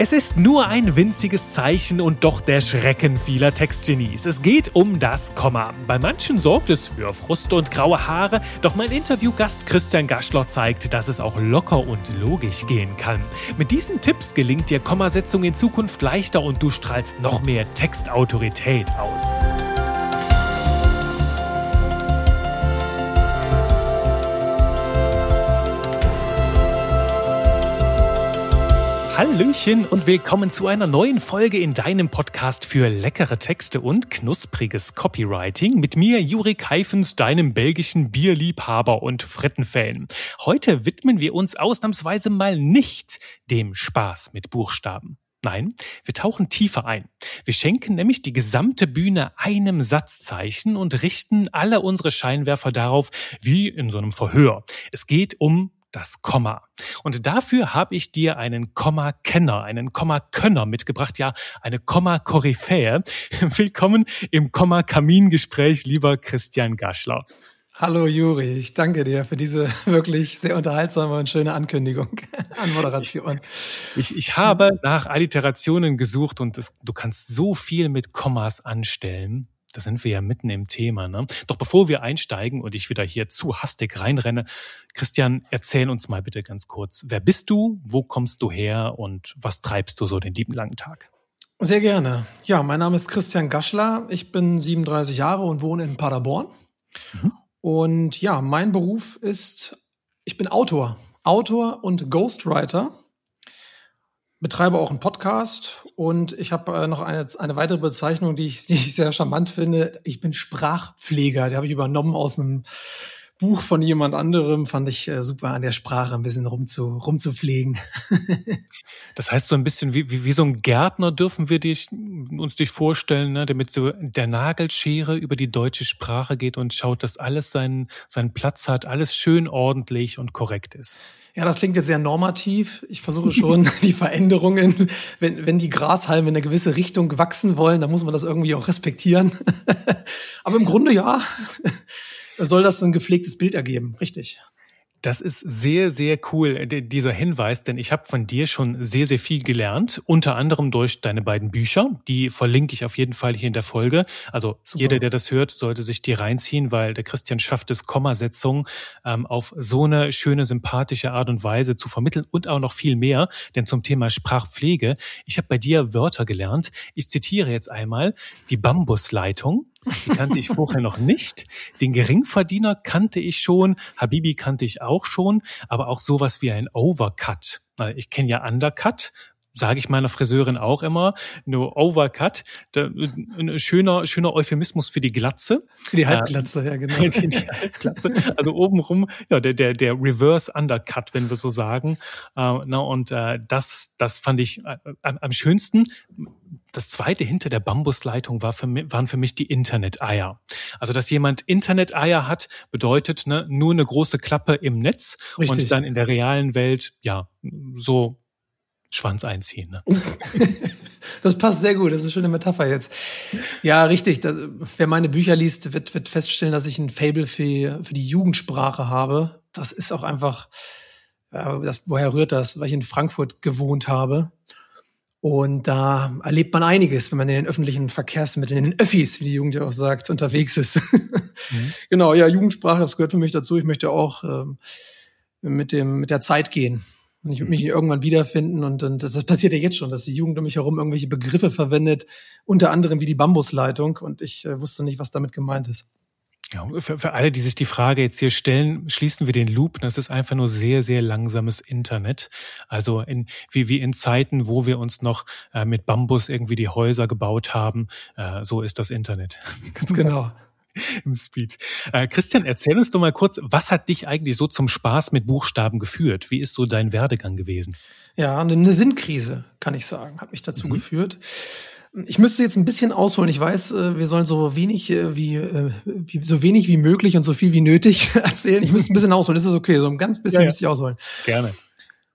Es ist nur ein winziges Zeichen und doch der Schrecken vieler Textgenies. Es geht um das Komma. Bei manchen sorgt es für Frust und graue Haare, doch mein Interviewgast Christian Gaschler zeigt, dass es auch locker und logisch gehen kann. Mit diesen Tipps gelingt dir Kommasetzung in Zukunft leichter und du strahlst noch mehr Textautorität aus. Hallöchen und willkommen zu einer neuen Folge in deinem Podcast für leckere Texte und knuspriges Copywriting mit mir, Juri Keifens, deinem belgischen Bierliebhaber und Frittenfan. Heute widmen wir uns ausnahmsweise mal nicht dem Spaß mit Buchstaben. Nein, wir tauchen tiefer ein. Wir schenken nämlich die gesamte Bühne einem Satzzeichen und richten alle unsere Scheinwerfer darauf, wie in so einem Verhör. Es geht um das Komma. Und dafür habe ich dir einen Komma-Kenner, einen Komma-Könner mitgebracht, ja, eine Komma-Koryphäe. Willkommen im Komma-Kamingespräch, lieber Christian Gaschler. Hallo Juri, ich danke dir für diese wirklich sehr unterhaltsame und schöne Ankündigung an Moderation. Ich, ich habe nach Alliterationen gesucht und es, du kannst so viel mit Kommas anstellen. Da sind wir ja mitten im Thema. Ne? Doch bevor wir einsteigen und ich wieder hier zu hastig reinrenne, Christian, erzähl uns mal bitte ganz kurz, wer bist du, wo kommst du her und was treibst du so den lieben langen Tag? Sehr gerne. Ja, mein Name ist Christian Gaschler. Ich bin 37 Jahre und wohne in Paderborn. Mhm. Und ja, mein Beruf ist, ich bin Autor. Autor und Ghostwriter betreibe auch einen Podcast und ich habe äh, noch eine, eine weitere Bezeichnung, die ich, die ich sehr charmant finde. Ich bin Sprachpfleger. Die habe ich übernommen aus einem Buch von jemand anderem. Fand ich äh, super an der Sprache ein bisschen rumzu, rumzupflegen. das heißt, so ein bisschen wie, wie, wie so ein Gärtner dürfen wir dich, uns dich vorstellen, ne, damit so der Nagelschere über die deutsche Sprache geht und schaut, dass alles seinen, seinen Platz hat, alles schön ordentlich und korrekt ist. Ja, das klingt jetzt sehr normativ. Ich versuche schon die Veränderungen, wenn, wenn die Grashalme in eine gewisse Richtung wachsen wollen, dann muss man das irgendwie auch respektieren. Aber im Grunde ja, soll das ein gepflegtes Bild ergeben, richtig. Das ist sehr, sehr cool, dieser Hinweis, denn ich habe von dir schon sehr, sehr viel gelernt, unter anderem durch deine beiden Bücher. Die verlinke ich auf jeden Fall hier in der Folge. Also Super. jeder, der das hört, sollte sich die reinziehen, weil der Christian schafft es, Kommasetzung ähm, auf so eine schöne, sympathische Art und Weise zu vermitteln und auch noch viel mehr. Denn zum Thema Sprachpflege, ich habe bei dir Wörter gelernt. Ich zitiere jetzt einmal die Bambusleitung. Die kannte ich vorher noch nicht. Den Geringverdiener kannte ich schon. Habibi kannte ich auch schon. Aber auch sowas wie ein Overcut. Ich kenne ja Undercut, sage ich meiner Friseurin auch immer, nur Overcut, ein schöner, schöner Euphemismus für die Glatze. Für die Halbglatze, äh, ja genau. Die, die Halbglatze. Also obenrum, ja, der, der, der Reverse Undercut, wenn wir so sagen. Äh, na, und äh, das, das fand ich äh, am schönsten. Das zweite hinter der Bambusleitung war für mich, waren für mich die Internet-Eier. Also, dass jemand Internet-Eier hat, bedeutet ne, nur eine große Klappe im Netz Richtig. und dann in der realen Welt, ja, so Schwanz einziehen. Ne? das passt sehr gut, das ist eine schöne Metapher jetzt. Ja, richtig. Das, wer meine Bücher liest, wird, wird feststellen, dass ich ein Fable für, für die Jugendsprache habe. Das ist auch einfach, das, woher rührt das? Weil ich in Frankfurt gewohnt habe. Und da erlebt man einiges, wenn man in den öffentlichen Verkehrsmitteln, in den Öffis, wie die Jugend ja auch sagt, unterwegs ist. Mhm. Genau, ja, Jugendsprache, das gehört für mich dazu. Ich möchte auch ähm, mit dem mit der Zeit gehen. Und ich würde mich irgendwann wiederfinden. Und, und das, das passiert ja jetzt schon, dass die Jugend um mich herum irgendwelche Begriffe verwendet, unter anderem wie die Bambusleitung. Und ich äh, wusste nicht, was damit gemeint ist. Ja, für, für alle, die sich die Frage jetzt hier stellen, schließen wir den Loop. Das ist einfach nur sehr, sehr langsames Internet. Also in, wie, wie in Zeiten, wo wir uns noch äh, mit Bambus irgendwie die Häuser gebaut haben, äh, so ist das Internet. Ganz genau. im Speed. Äh, Christian, erzähl uns doch mal kurz, was hat dich eigentlich so zum Spaß mit Buchstaben geführt? Wie ist so dein Werdegang gewesen? Ja, eine Sinnkrise, kann ich sagen, hat mich dazu mhm. geführt. Ich müsste jetzt ein bisschen ausholen. Ich weiß, äh, wir sollen so wenig äh, wie, äh, wie so wenig wie möglich und so viel wie nötig erzählen. Ich müsste ein bisschen ausholen. Ist das okay? So ein ganz bisschen ja, ja. müsste ich ausholen. Gerne.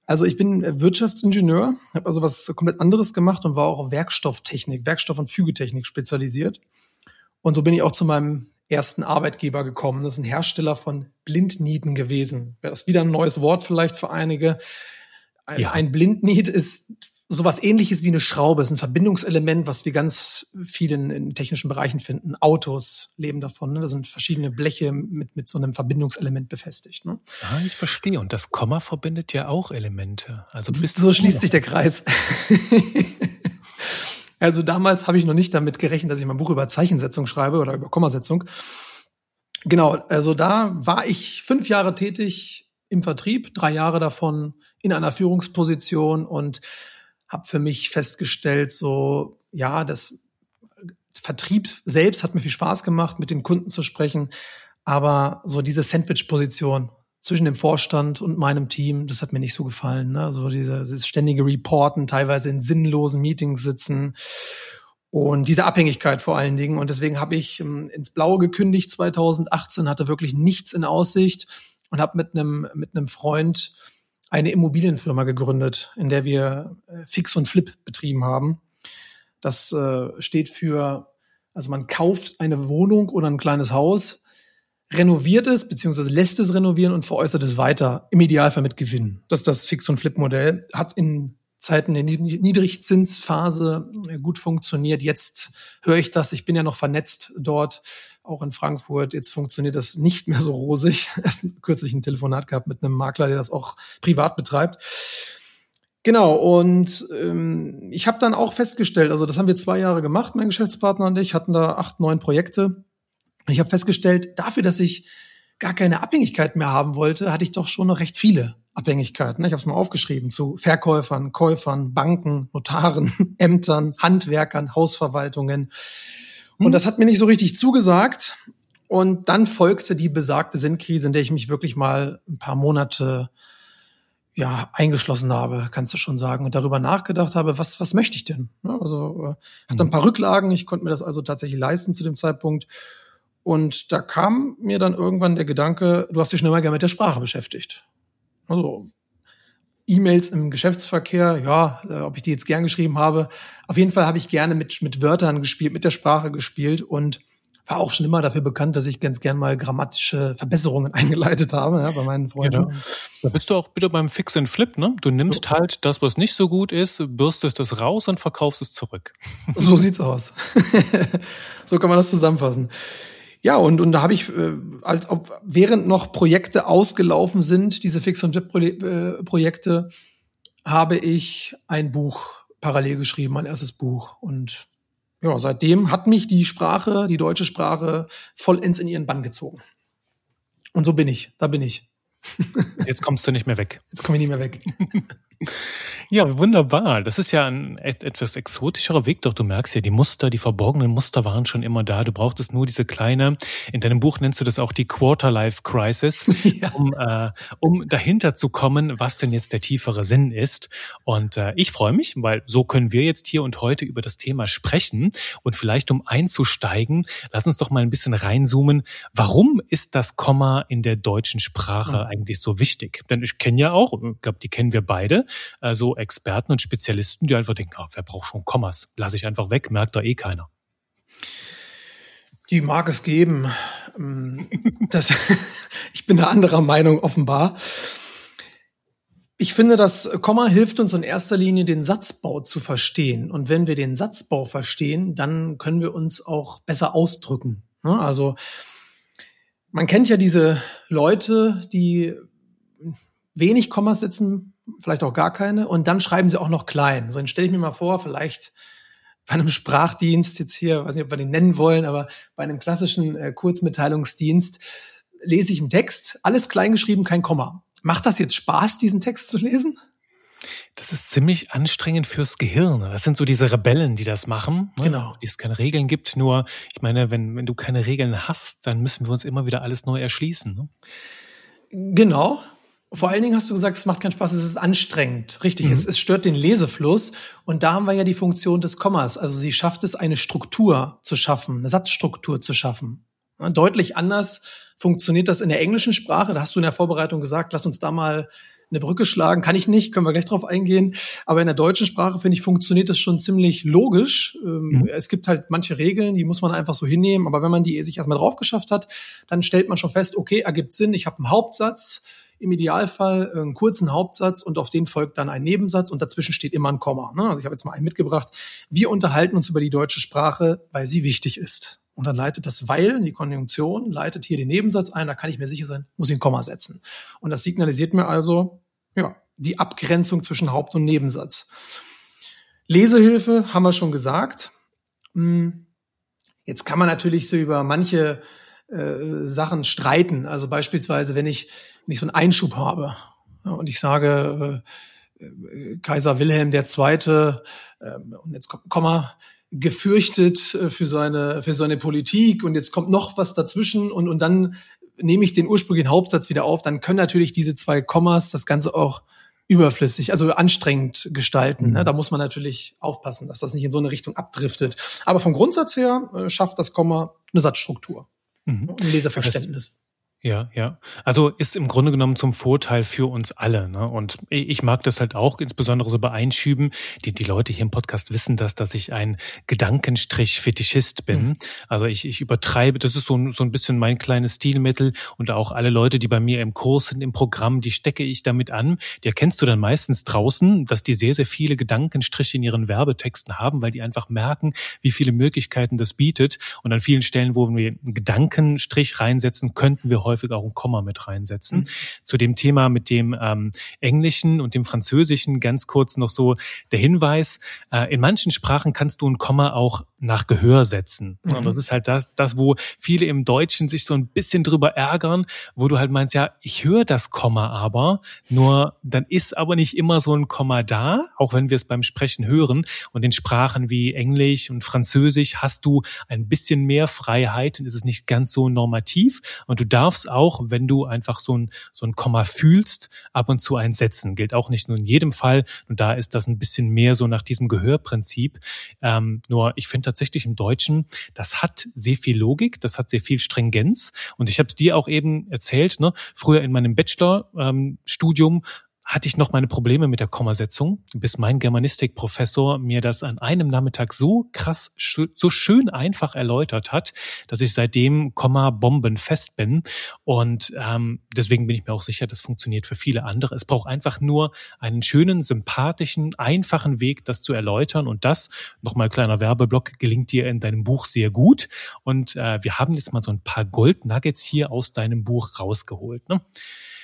Also ich bin Wirtschaftsingenieur, habe also was komplett anderes gemacht und war auch auf Werkstofftechnik, Werkstoff- und Fügetechnik spezialisiert. Und so bin ich auch zu meinem ersten Arbeitgeber gekommen. Das ist ein Hersteller von Blindnieten gewesen. Das ist wieder ein neues Wort vielleicht für einige. Ein, ja. ein Blindniet ist sowas ähnliches wie eine Schraube, ist ein Verbindungselement, was wir ganz viel in, technischen Bereichen finden. Autos leben davon. Ne? Da sind verschiedene Bleche mit, mit so einem Verbindungselement befestigt. Ne? Ah, ich verstehe. Und das Komma verbindet ja auch Elemente. Also bist so schließt sich der Kreis. also damals habe ich noch nicht damit gerechnet, dass ich mein Buch über Zeichensetzung schreibe oder über Kommasetzung. Genau, also da war ich fünf Jahre tätig im Vertrieb, drei Jahre davon in einer Führungsposition und habe für mich festgestellt, so ja, das Vertrieb selbst hat mir viel Spaß gemacht, mit den Kunden zu sprechen, aber so diese Sandwich-Position zwischen dem Vorstand und meinem Team, das hat mir nicht so gefallen. Ne? Also dieses ständige Reporten, teilweise in sinnlosen Meetings sitzen und diese Abhängigkeit vor allen Dingen. Und deswegen habe ich ähm, ins Blaue gekündigt 2018, hatte wirklich nichts in Aussicht und habe mit einem mit einem Freund eine Immobilienfirma gegründet, in der wir äh, Fix und Flip betrieben haben. Das äh, steht für, also man kauft eine Wohnung oder ein kleines Haus, renoviert es beziehungsweise lässt es renovieren und veräußert es weiter, im Idealfall mit Gewinn. Das ist das Fix- und Flip-Modell. Hat in Zeiten der Niedrigzinsphase äh, gut funktioniert. Jetzt höre ich das. Ich bin ja noch vernetzt dort auch in Frankfurt. Jetzt funktioniert das nicht mehr so rosig. Erst kürzlich ein Telefonat gehabt mit einem Makler, der das auch privat betreibt. Genau, und ähm, ich habe dann auch festgestellt, also das haben wir zwei Jahre gemacht, mein Geschäftspartner und ich hatten da acht, neun Projekte. Ich habe festgestellt, dafür, dass ich gar keine Abhängigkeit mehr haben wollte, hatte ich doch schon noch recht viele Abhängigkeiten. Ich habe es mal aufgeschrieben zu Verkäufern, Käufern, Banken, Notaren, Ämtern, Handwerkern, Hausverwaltungen. Und hm. das hat mir nicht so richtig zugesagt. Und dann folgte die besagte Sinnkrise, in der ich mich wirklich mal ein paar Monate ja eingeschlossen habe, kannst du schon sagen, und darüber nachgedacht habe, was was möchte ich denn? Also äh, hatte ein hm. paar Rücklagen, ich konnte mir das also tatsächlich leisten zu dem Zeitpunkt. Und da kam mir dann irgendwann der Gedanke, du hast dich schon immer gerne mit der Sprache beschäftigt. Also E-Mails im Geschäftsverkehr, ja, äh, ob ich die jetzt gern geschrieben habe. Auf jeden Fall habe ich gerne mit, mit Wörtern gespielt, mit der Sprache gespielt und war auch schon immer dafür bekannt, dass ich ganz gern mal grammatische Verbesserungen eingeleitet habe ja, bei meinen Freunden. Genau. Da bist du auch bitte beim Fix and Flip, ne? Du nimmst so. halt das, was nicht so gut ist, bürstest es raus und verkaufst es zurück. So sieht's aus. so kann man das zusammenfassen. Ja, und, und da habe ich, äh, als ob während noch Projekte ausgelaufen sind, diese Fix- und Web-Projekte, habe ich ein Buch parallel geschrieben, mein erstes Buch. Und ja, seitdem hat mich die Sprache, die deutsche Sprache, vollends in ihren Bann gezogen. Und so bin ich, da bin ich. Jetzt kommst du nicht mehr weg. Jetzt komme ich nicht mehr weg. Ja, wunderbar. Das ist ja ein etwas exotischerer Weg, doch du merkst ja, die Muster, die verborgenen Muster waren schon immer da. Du brauchtest nur diese kleine, in deinem Buch nennst du das auch die Quarter-Life-Crisis, ja. um, äh, um dahinter zu kommen, was denn jetzt der tiefere Sinn ist. Und äh, ich freue mich, weil so können wir jetzt hier und heute über das Thema sprechen. Und vielleicht um einzusteigen, lass uns doch mal ein bisschen reinzoomen. Warum ist das Komma in der deutschen Sprache mhm. eigentlich so wichtig? Denn ich kenne ja auch, ich glaube, die kennen wir beide, äh, so Experten und Spezialisten, die einfach denken, oh, wer braucht schon Kommas? Lass ich einfach weg, merkt da eh keiner. Die mag es geben. Ähm, das, ich bin da anderer Meinung offenbar. Ich finde, das Komma hilft uns in erster Linie, den Satzbau zu verstehen. Und wenn wir den Satzbau verstehen, dann können wir uns auch besser ausdrücken. Ne? Also man kennt ja diese Leute, die wenig Kommas setzen, vielleicht auch gar keine. Und dann schreiben sie auch noch klein. So, dann stelle ich mir mal vor, vielleicht bei einem Sprachdienst jetzt hier, weiß nicht, ob wir den nennen wollen, aber bei einem klassischen äh, Kurzmitteilungsdienst lese ich einen Text, alles klein geschrieben, kein Komma. Macht das jetzt Spaß, diesen Text zu lesen? Das ist ziemlich anstrengend fürs Gehirn. Das sind so diese Rebellen, die das machen. Ne? Genau. Die es keine Regeln gibt. Nur, ich meine, wenn, wenn du keine Regeln hast, dann müssen wir uns immer wieder alles neu erschließen. Ne? Genau. Vor allen Dingen hast du gesagt, es macht keinen Spaß, es ist anstrengend. Richtig, mhm. es, es stört den Lesefluss. Und da haben wir ja die Funktion des Kommas. Also sie schafft es, eine Struktur zu schaffen, eine Satzstruktur zu schaffen. Ja, deutlich anders funktioniert das in der englischen Sprache. Da hast du in der Vorbereitung gesagt, lass uns da mal eine Brücke schlagen. Kann ich nicht, können wir gleich drauf eingehen. Aber in der deutschen Sprache, finde ich, funktioniert das schon ziemlich logisch. Ähm, mhm. Es gibt halt manche Regeln, die muss man einfach so hinnehmen. Aber wenn man die sich erstmal drauf geschafft hat, dann stellt man schon fest, okay, ergibt Sinn, ich habe einen Hauptsatz, im Idealfall einen kurzen Hauptsatz und auf den folgt dann ein Nebensatz und dazwischen steht immer ein Komma. Ne? Also ich habe jetzt mal einen mitgebracht. Wir unterhalten uns über die deutsche Sprache, weil sie wichtig ist. Und dann leitet das weil, die Konjunktion, leitet hier den Nebensatz ein, da kann ich mir sicher sein, muss ich ein Komma setzen. Und das signalisiert mir also, ja, die Abgrenzung zwischen Haupt- und Nebensatz. Lesehilfe haben wir schon gesagt. Hm, jetzt kann man natürlich so über manche äh, Sachen streiten. Also beispielsweise, wenn ich, wenn ich so einen Einschub habe ja, und ich sage, äh, äh Kaiser Wilhelm II. Äh, und jetzt kommt ein Komma, gefürchtet äh, für seine, für seine Politik und jetzt kommt noch was dazwischen und, und dann nehme ich den ursprünglichen Hauptsatz wieder auf, dann können natürlich diese zwei Kommas das Ganze auch überflüssig, also anstrengend gestalten. Ne? Mhm. Da muss man natürlich aufpassen, dass das nicht in so eine Richtung abdriftet. Aber vom Grundsatz her äh, schafft das Komma eine Satzstruktur, mhm. ein Leserverständnis. Ja, ja. Also ist im Grunde genommen zum Vorteil für uns alle. Ne? Und ich mag das halt auch, insbesondere so bei Einschüben. Die, die Leute hier im Podcast wissen das, dass ich ein Gedankenstrich-Fetischist bin. Mhm. Also ich, ich übertreibe, das ist so, ein so ein bisschen mein kleines Stilmittel. Und auch alle Leute, die bei mir im Kurs sind, im Programm, die stecke ich damit an. Die erkennst du dann meistens draußen, dass die sehr, sehr viele Gedankenstriche in ihren Werbetexten haben, weil die einfach merken, wie viele Möglichkeiten das bietet. Und an vielen Stellen, wo wir einen Gedankenstrich reinsetzen, könnten wir heute häufig auch ein Komma mit reinsetzen. Mhm. Zu dem Thema mit dem ähm, Englischen und dem Französischen ganz kurz noch so der Hinweis, äh, in manchen Sprachen kannst du ein Komma auch nach Gehör setzen. Mhm. Und das ist halt das, das, wo viele im Deutschen sich so ein bisschen drüber ärgern, wo du halt meinst, ja, ich höre das Komma aber, nur dann ist aber nicht immer so ein Komma da, auch wenn wir es beim Sprechen hören. Und in Sprachen wie Englisch und Französisch hast du ein bisschen mehr Freiheit und ist es nicht ganz so normativ. Und du darfst auch, wenn du einfach so ein, so ein Komma fühlst, ab und zu einsetzen. Gilt auch nicht nur in jedem Fall. Und da ist das ein bisschen mehr so nach diesem Gehörprinzip. Ähm, nur ich finde tatsächlich im Deutschen, das hat sehr viel Logik, das hat sehr viel Stringenz. Und ich habe dir auch eben erzählt, ne? früher in meinem Bachelor-Studium ähm, hatte ich noch meine Probleme mit der Kommasetzung, bis mein Germanistikprofessor mir das an einem Nachmittag so krass, so schön einfach erläutert hat, dass ich seitdem Komma bombenfest bin. Und ähm, deswegen bin ich mir auch sicher, das funktioniert für viele andere. Es braucht einfach nur einen schönen, sympathischen, einfachen Weg, das zu erläutern. Und das, nochmal kleiner Werbeblock, gelingt dir in deinem Buch sehr gut. Und äh, wir haben jetzt mal so ein paar Gold-Nuggets hier aus deinem Buch rausgeholt. Ne?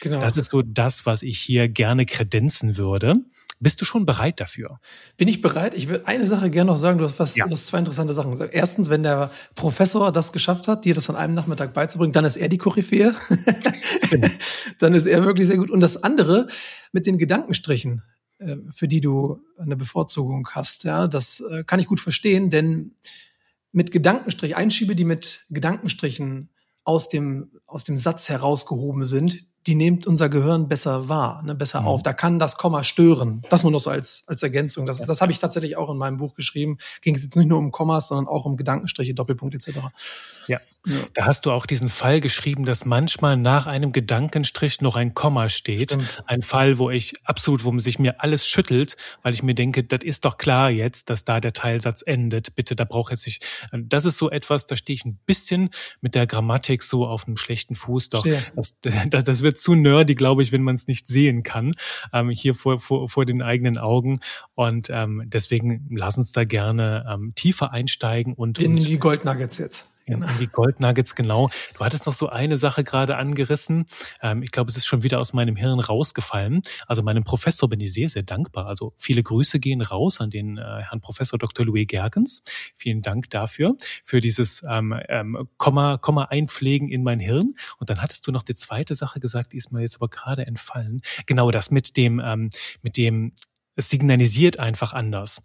Genau. Das ist so das, was ich hier gerne kredenzen würde. Bist du schon bereit dafür? Bin ich bereit? Ich würde eine Sache gerne noch sagen. Du hast was, ja. du hast zwei interessante Sachen gesagt. Erstens, wenn der Professor das geschafft hat, dir das an einem Nachmittag beizubringen, dann ist er die Koryphäe. Genau. dann ist er wirklich sehr gut. Und das andere mit den Gedankenstrichen, äh, für die du eine Bevorzugung hast, ja, das äh, kann ich gut verstehen, denn mit Gedankenstrich, Einschiebe, die mit Gedankenstrichen aus dem, aus dem Satz herausgehoben sind, die nimmt unser Gehirn besser wahr, ne, besser mhm. auf. Da kann das Komma stören. Das nur noch so als, als Ergänzung. Das, das habe ich tatsächlich auch in meinem Buch geschrieben. Ging es jetzt nicht nur um Kommas, sondern auch um Gedankenstriche, Doppelpunkt etc. Ja. ja. Da hast du auch diesen Fall geschrieben, dass manchmal nach einem Gedankenstrich noch ein Komma steht. Stimmt. Ein Fall, wo ich absolut, wo sich mir alles schüttelt, weil ich mir denke, das ist doch klar jetzt, dass da der Teilsatz endet. Bitte, da braucht jetzt nicht. Das ist so etwas, da stehe ich ein bisschen mit der Grammatik so auf einem schlechten Fuß. Doch, das, das, das wird zu nerdy, glaube ich, wenn man es nicht sehen kann, ähm, hier vor, vor, vor den eigenen Augen. Und ähm, deswegen lass uns da gerne ähm, tiefer einsteigen und. In und, die Goldnuggets jetzt. Genau. Die Goldnuggets, genau. Du hattest noch so eine Sache gerade angerissen. Ähm, ich glaube, es ist schon wieder aus meinem Hirn rausgefallen. Also meinem Professor bin ich sehr, sehr dankbar. Also viele Grüße gehen raus an den äh, Herrn Professor Dr. Louis Gergens. Vielen Dank dafür, für dieses ähm, ähm, Komma, Komma einpflegen in mein Hirn. Und dann hattest du noch die zweite Sache gesagt, die ist mir jetzt aber gerade entfallen. Genau das mit dem, ähm, mit dem es signalisiert einfach anders.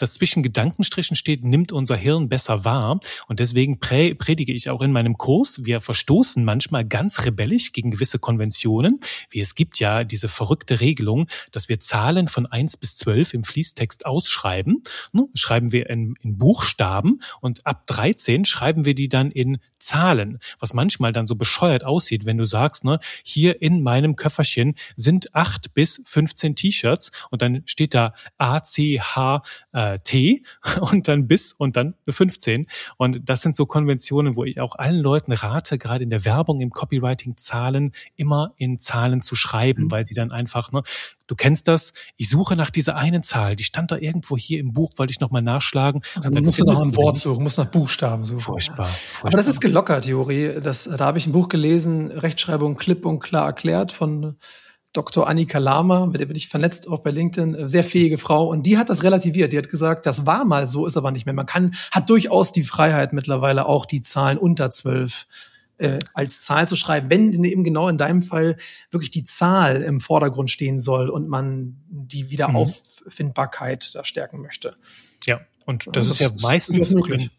Was zwischen Gedankenstrichen steht, nimmt unser Hirn besser wahr. Und deswegen predige ich auch in meinem Kurs, wir verstoßen manchmal ganz rebellisch gegen gewisse Konventionen, wie es gibt ja diese verrückte Regelung, dass wir Zahlen von eins bis zwölf im Fließtext ausschreiben. Ne, schreiben wir in, in Buchstaben und ab 13 schreiben wir die dann in Zahlen, was manchmal dann so bescheuert aussieht, wenn du sagst, ne, hier in meinem Köfferchen sind acht bis 15 T-Shirts und dann steht da A, C, H, äh, T und dann bis und dann 15. Und das sind so Konventionen, wo ich auch allen Leuten rate, gerade in der Werbung, im Copywriting Zahlen immer in Zahlen zu schreiben, mhm. weil sie dann einfach, ne, du kennst das, ich suche nach dieser einen Zahl, die stand da irgendwo hier im Buch, wollte ich nochmal nachschlagen. Dann, dann musst du nach einem Wort suchen, musst nach Buchstaben suchen. Furchtbar, furchtbar. Aber das ist gelockert, Juri. Das, da habe ich ein Buch gelesen, Rechtschreibung klipp und klar erklärt von Dr. Annika Lama, mit der bin ich vernetzt auch bei LinkedIn, sehr fähige Frau und die hat das relativiert. Die hat gesagt, das war mal so, ist aber nicht mehr. Man kann, hat durchaus die Freiheit mittlerweile auch die Zahlen unter zwölf äh, als Zahl zu schreiben, wenn eben genau in deinem Fall wirklich die Zahl im Vordergrund stehen soll und man die Wiederauffindbarkeit mhm. da stärken möchte. Ja, und das, ja, das ist ja meistens möglich.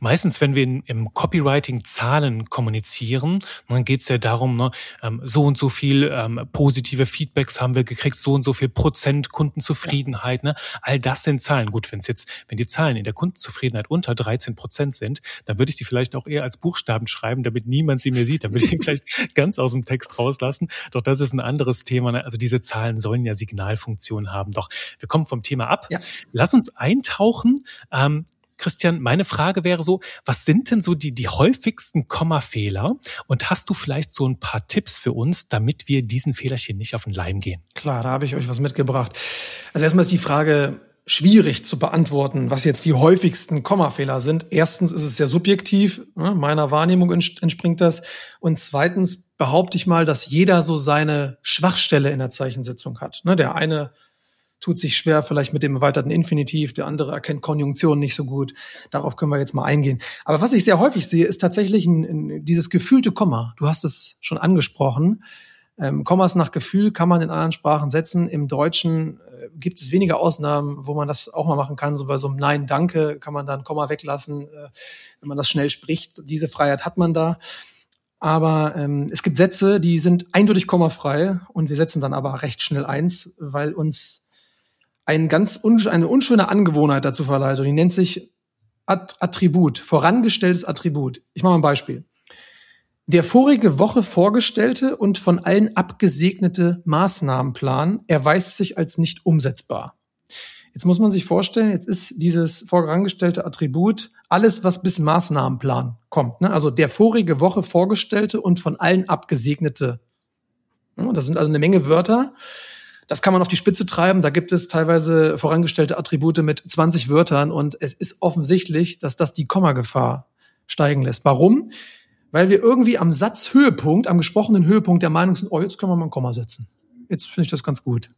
Meistens, wenn wir in, im Copywriting Zahlen kommunizieren, dann geht es ja darum, ne, ähm, so und so viel ähm, positive Feedbacks haben wir gekriegt, so und so viel Prozent Kundenzufriedenheit. Ne? All das sind Zahlen. Gut, wenn es jetzt, wenn die Zahlen in der Kundenzufriedenheit unter 13 Prozent sind, dann würde ich die vielleicht auch eher als Buchstaben schreiben, damit niemand sie mir sieht. Dann würde ich sie vielleicht ganz aus dem Text rauslassen. Doch das ist ein anderes Thema. Ne? Also diese Zahlen sollen ja Signalfunktion haben. Doch wir kommen vom Thema ab. Ja. Lass uns eintauchen ähm, Christian, meine Frage wäre so, was sind denn so die, die häufigsten Kommafehler? Und hast du vielleicht so ein paar Tipps für uns, damit wir diesen Fehlerchen nicht auf den Leim gehen? Klar, da habe ich euch was mitgebracht. Also erstmal ist die Frage schwierig zu beantworten, was jetzt die häufigsten Kommafehler sind. Erstens ist es sehr subjektiv, ne? meiner Wahrnehmung entspringt das. Und zweitens behaupte ich mal, dass jeder so seine Schwachstelle in der Zeichensetzung hat. Ne? Der eine tut sich schwer vielleicht mit dem erweiterten Infinitiv, der andere erkennt Konjunktion nicht so gut. Darauf können wir jetzt mal eingehen. Aber was ich sehr häufig sehe, ist tatsächlich ein, ein, dieses gefühlte Komma. Du hast es schon angesprochen. Ähm, Kommas nach Gefühl kann man in anderen Sprachen setzen. Im Deutschen äh, gibt es weniger Ausnahmen, wo man das auch mal machen kann. So bei so einem Nein, Danke kann man dann Komma weglassen, äh, wenn man das schnell spricht. Diese Freiheit hat man da. Aber ähm, es gibt Sätze, die sind eindeutig kommafrei und wir setzen dann aber recht schnell eins, weil uns ein ganz un eine unschöne Angewohnheit dazu verleiht und die nennt sich At Attribut, vorangestelltes Attribut. Ich mache mal ein Beispiel. Der vorige Woche vorgestellte und von allen abgesegnete Maßnahmenplan erweist sich als nicht umsetzbar. Jetzt muss man sich vorstellen, jetzt ist dieses vorangestellte Attribut alles, was bis Maßnahmenplan kommt. Ne? Also der vorige Woche vorgestellte und von allen abgesegnete. Das sind also eine Menge Wörter, das kann man auf die Spitze treiben. Da gibt es teilweise vorangestellte Attribute mit 20 Wörtern und es ist offensichtlich, dass das die Kommagefahr steigen lässt. Warum? Weil wir irgendwie am Satzhöhepunkt, am gesprochenen Höhepunkt der Meinung sind, oh, jetzt können wir mal ein Komma setzen. Jetzt finde ich das ganz gut.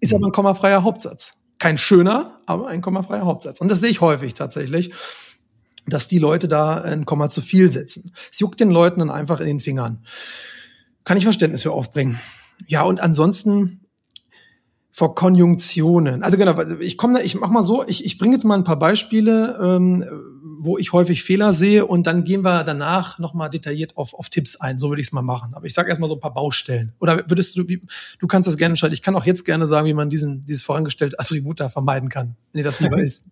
Ist aber ein kommafreier Hauptsatz. Kein schöner, aber ein kommafreier Hauptsatz. Und das sehe ich häufig tatsächlich, dass die Leute da ein Komma zu viel setzen. Es juckt den Leuten dann einfach in den Fingern. Kann ich Verständnis für aufbringen. Ja, und ansonsten vor Konjunktionen. Also genau, ich komme, ich mach mal so, ich, ich bringe jetzt mal ein paar Beispiele, ähm, wo ich häufig Fehler sehe und dann gehen wir danach nochmal detailliert auf, auf Tipps ein. So würde ich es mal machen. Aber ich sage erstmal so ein paar Baustellen. Oder würdest du, wie, du kannst das gerne entscheiden. Ich kann auch jetzt gerne sagen, wie man diesen, dieses vorangestellte Attribut da vermeiden kann, wenn dir das lieber ist.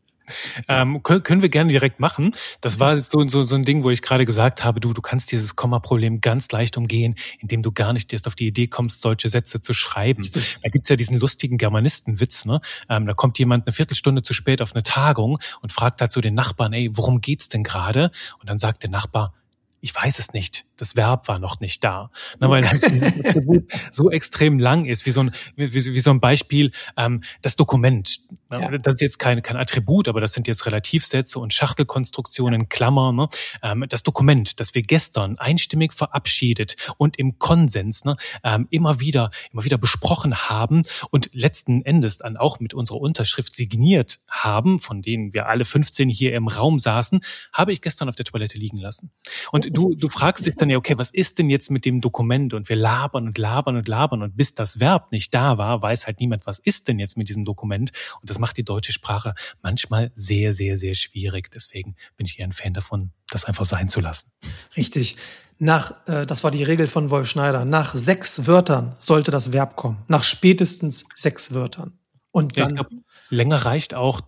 Ähm, können, können wir gerne direkt machen. Das war so, so, so ein Ding, wo ich gerade gesagt habe, du, du kannst dieses Komma-Problem ganz leicht umgehen, indem du gar nicht erst auf die Idee kommst, solche Sätze zu schreiben. Da gibt's ja diesen lustigen Germanistenwitz, ne? Ähm, da kommt jemand eine Viertelstunde zu spät auf eine Tagung und fragt dazu den Nachbarn, ey, worum geht's denn gerade? Und dann sagt der Nachbar, ich weiß es nicht. Das Verb war noch nicht da. Na, weil das Attribut so extrem lang ist, wie so ein, wie, wie so ein Beispiel, ähm, das Dokument. Ja. Das ist jetzt kein, kein Attribut, aber das sind jetzt Relativsätze und Schachtelkonstruktionen, Klammer. Ne? Ähm, das Dokument, das wir gestern einstimmig verabschiedet und im Konsens ne, ähm, immer wieder, immer wieder besprochen haben und letzten Endes dann auch mit unserer Unterschrift signiert haben, von denen wir alle 15 hier im Raum saßen, habe ich gestern auf der Toilette liegen lassen. Und du, du fragst dich dann ja, okay, was ist denn jetzt mit dem Dokument? Und wir labern und labern und labern und bis das Verb nicht da war, weiß halt niemand, was ist denn jetzt mit diesem Dokument? Und das macht die deutsche Sprache manchmal sehr, sehr, sehr schwierig. Deswegen bin ich eher ein Fan davon, das einfach sein zu lassen. Richtig. Nach, äh, das war die Regel von Wolf Schneider. Nach sechs Wörtern sollte das Verb kommen. Nach spätestens sechs Wörtern. Und dann, ja, glaub, länger reicht auch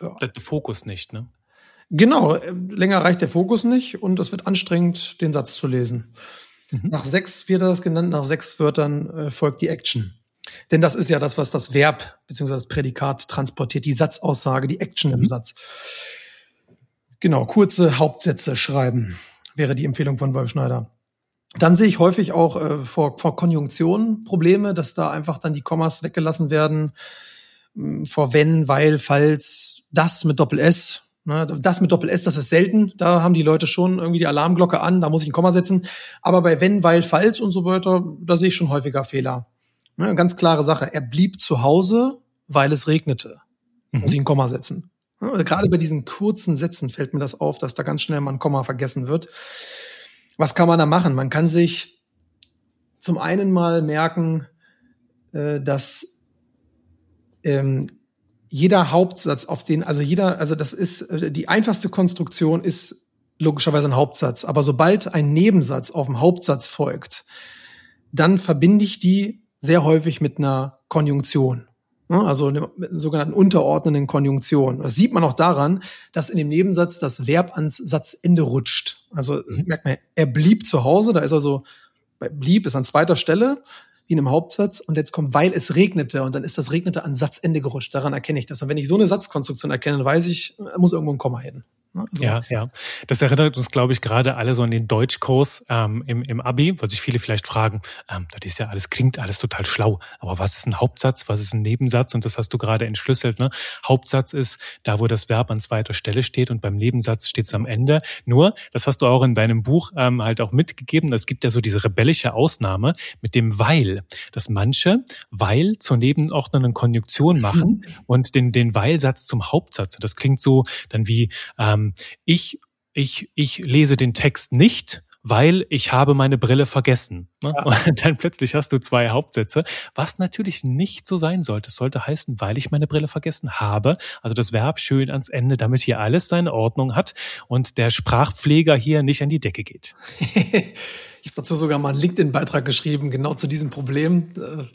ja. der Fokus nicht, ne? Genau, äh, länger reicht der Fokus nicht und es wird anstrengend, den Satz zu lesen. Mhm. Nach sechs wird das genannt, nach sechs Wörtern äh, folgt die Action. Denn das ist ja das, was das Verb bzw. das Prädikat transportiert, die Satzaussage, die Action mhm. im Satz. Genau, kurze Hauptsätze schreiben wäre die Empfehlung von Wolf Schneider. Dann sehe ich häufig auch äh, vor, vor Konjunktionen Probleme, dass da einfach dann die Kommas weggelassen werden. Hm, vor wenn, weil, falls, das mit Doppel S. Ne, das mit Doppel S, das ist selten. Da haben die Leute schon irgendwie die Alarmglocke an, da muss ich ein Komma setzen. Aber bei wenn, weil, falls und so weiter, da sehe ich schon häufiger Fehler. Ne, ganz klare Sache. Er blieb zu Hause, weil es regnete. Mhm. Muss ich ein Komma setzen. Ne, gerade bei diesen kurzen Sätzen fällt mir das auf, dass da ganz schnell mal ein Komma vergessen wird. Was kann man da machen? Man kann sich zum einen mal merken, äh, dass ähm, jeder Hauptsatz auf den, also jeder, also das ist, äh, die einfachste Konstruktion ist logischerweise ein Hauptsatz. Aber sobald ein Nebensatz auf dem Hauptsatz folgt, dann verbinde ich die sehr häufig mit einer Konjunktion. Also einer sogenannten unterordnenden Konjunktion. Das sieht man auch daran, dass in dem Nebensatz das Verb ans Satzende rutscht. Also mhm. merkt man, er blieb zu Hause, da ist also, blieb ist an zweiter Stelle, wie in einem Hauptsatz, und jetzt kommt, weil es regnete, und dann ist das regnete an Satzende gerutscht. Daran erkenne ich das. Und wenn ich so eine Satzkonstruktion erkenne, dann weiß ich, muss irgendwo ein Komma hin. Also ja, ja. Das erinnert uns, glaube ich, gerade alle so an den Deutschkurs ähm, im, im Abi, weil sich viele vielleicht fragen, ähm, das ist ja alles, klingt alles total schlau, aber was ist ein Hauptsatz, was ist ein Nebensatz? Und das hast du gerade entschlüsselt. Ne? Hauptsatz ist da, wo das Verb an zweiter Stelle steht und beim Nebensatz steht es am Ende. Nur, das hast du auch in deinem Buch ähm, halt auch mitgegeben, es gibt ja so diese rebellische Ausnahme mit dem Weil, dass manche Weil zur nebenordnenden Konjunktion machen mhm. und den, den Weil-Satz zum Hauptsatz. Das klingt so dann wie ähm, ähm, ich, ich, ich lese den Text nicht, weil ich habe meine Brille vergessen. Ne? Ja. Und dann plötzlich hast du zwei Hauptsätze, was natürlich nicht so sein sollte. Es sollte heißen, weil ich meine Brille vergessen habe. Also das Verb schön ans Ende, damit hier alles seine Ordnung hat und der Sprachpfleger hier nicht an die Decke geht. ich habe dazu sogar mal einen LinkedIn-Beitrag geschrieben, genau zu diesem Problem. Da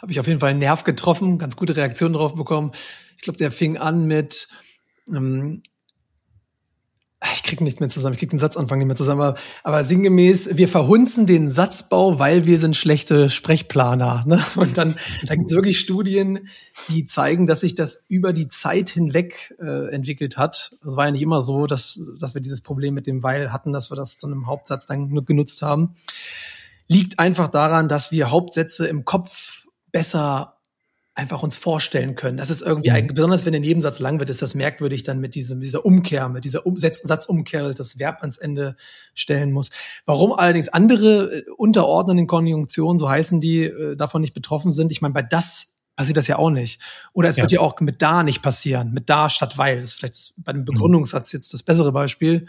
habe ich auf jeden Fall einen Nerv getroffen, ganz gute Reaktionen drauf bekommen. Ich glaube, der fing an mit, ähm, ich krieg nicht mehr zusammen, ich krieg den Satzanfang nicht mehr zusammen, aber, aber sinngemäß, wir verhunzen den Satzbau, weil wir sind schlechte Sprechplaner. Ne? Und dann, da gibt es wirklich Studien, die zeigen, dass sich das über die Zeit hinweg äh, entwickelt hat. Es war ja nicht immer so, dass, dass wir dieses Problem mit dem Weil hatten, dass wir das zu einem Hauptsatz dann genutzt haben. Liegt einfach daran, dass wir Hauptsätze im Kopf besser einfach uns vorstellen können. Das ist irgendwie, mhm. besonders wenn der Nebensatz lang wird, ist das merkwürdig dann mit diesem, dieser Umkehr, mit dieser um Satzumkehr, das Verb ans Ende stellen muss. Warum allerdings andere äh, unterordnenden Konjunktionen, so heißen die, äh, davon nicht betroffen sind, ich meine, bei das passiert das ja auch nicht. Oder es ja. wird ja auch mit da nicht passieren, mit da statt weil. Das ist vielleicht bei dem mhm. Begründungssatz jetzt das bessere Beispiel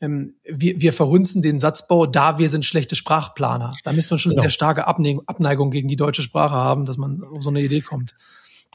ähm, wir, wir verhunzen den Satzbau, da wir sind schlechte Sprachplaner. Da müssen wir schon genau. sehr starke Abneigung gegen die deutsche Sprache haben, dass man auf so eine Idee kommt.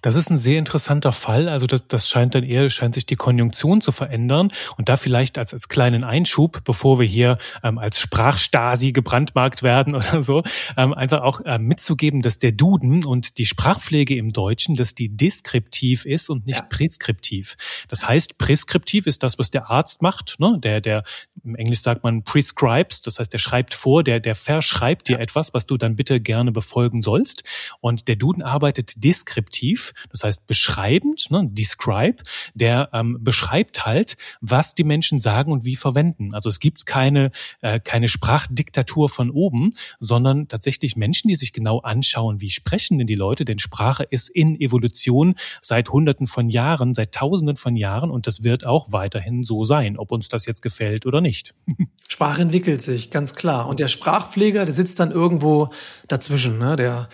Das ist ein sehr interessanter Fall. Also das, das scheint dann eher, scheint sich die Konjunktion zu verändern. Und da vielleicht als, als kleinen Einschub, bevor wir hier ähm, als Sprachstasi gebrandmarkt werden oder so, ähm, einfach auch ähm, mitzugeben, dass der Duden und die Sprachpflege im Deutschen, dass die deskriptiv ist und nicht ja. präskriptiv. Das heißt, präskriptiv ist das, was der Arzt macht, ne? der, der, im Englisch sagt man prescribes, das heißt, der schreibt vor, der, der verschreibt dir etwas, was du dann bitte gerne befolgen sollst. Und der Duden arbeitet deskriptiv das heißt beschreibend, ne, describe, der ähm, beschreibt halt, was die Menschen sagen und wie verwenden. Also es gibt keine, äh, keine Sprachdiktatur von oben, sondern tatsächlich Menschen, die sich genau anschauen, wie sprechen denn die Leute, denn Sprache ist in Evolution seit Hunderten von Jahren, seit Tausenden von Jahren und das wird auch weiterhin so sein, ob uns das jetzt gefällt oder nicht. Sprache entwickelt sich, ganz klar. Und der Sprachpfleger, der sitzt dann irgendwo dazwischen, ne? der